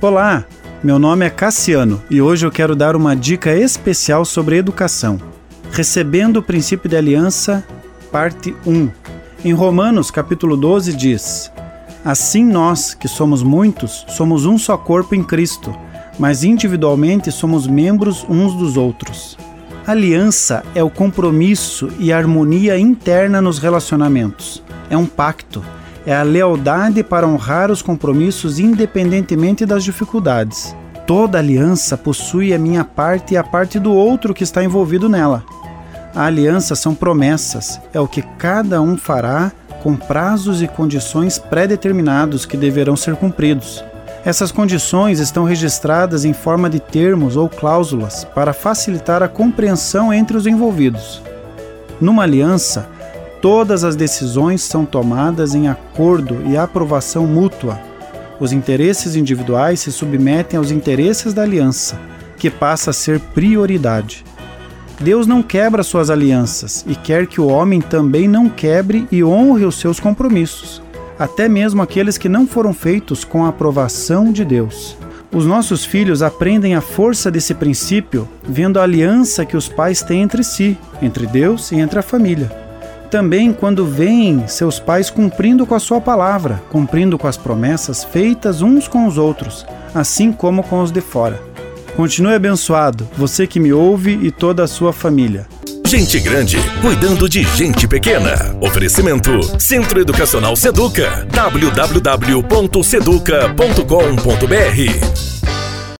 Olá, meu nome é Cassiano e hoje eu quero dar uma dica especial sobre educação. Recebendo o princípio de aliança, parte 1. Em Romanos, capítulo 12 diz: Assim nós, que somos muitos, somos um só corpo em Cristo, mas individualmente somos membros uns dos outros. Aliança é o compromisso e harmonia interna nos relacionamentos. É um pacto, é a lealdade para honrar os compromissos independentemente das dificuldades. Toda aliança possui a minha parte e a parte do outro que está envolvido nela. A aliança são promessas, é o que cada um fará com prazos e condições pré-determinados que deverão ser cumpridos. Essas condições estão registradas em forma de termos ou cláusulas para facilitar a compreensão entre os envolvidos. Numa aliança, todas as decisões são tomadas em acordo e aprovação mútua. Os interesses individuais se submetem aos interesses da aliança, que passa a ser prioridade. Deus não quebra suas alianças e quer que o homem também não quebre e honre os seus compromissos, até mesmo aqueles que não foram feitos com a aprovação de Deus. Os nossos filhos aprendem a força desse princípio vendo a aliança que os pais têm entre si, entre Deus e entre a família. Também quando veem seus pais cumprindo com a sua palavra, cumprindo com as promessas feitas uns com os outros, assim como com os de fora. Continue abençoado, você que me ouve e toda a sua família. Gente grande cuidando de gente pequena. Oferecimento Centro Educacional Seduca. www.seduca.com.br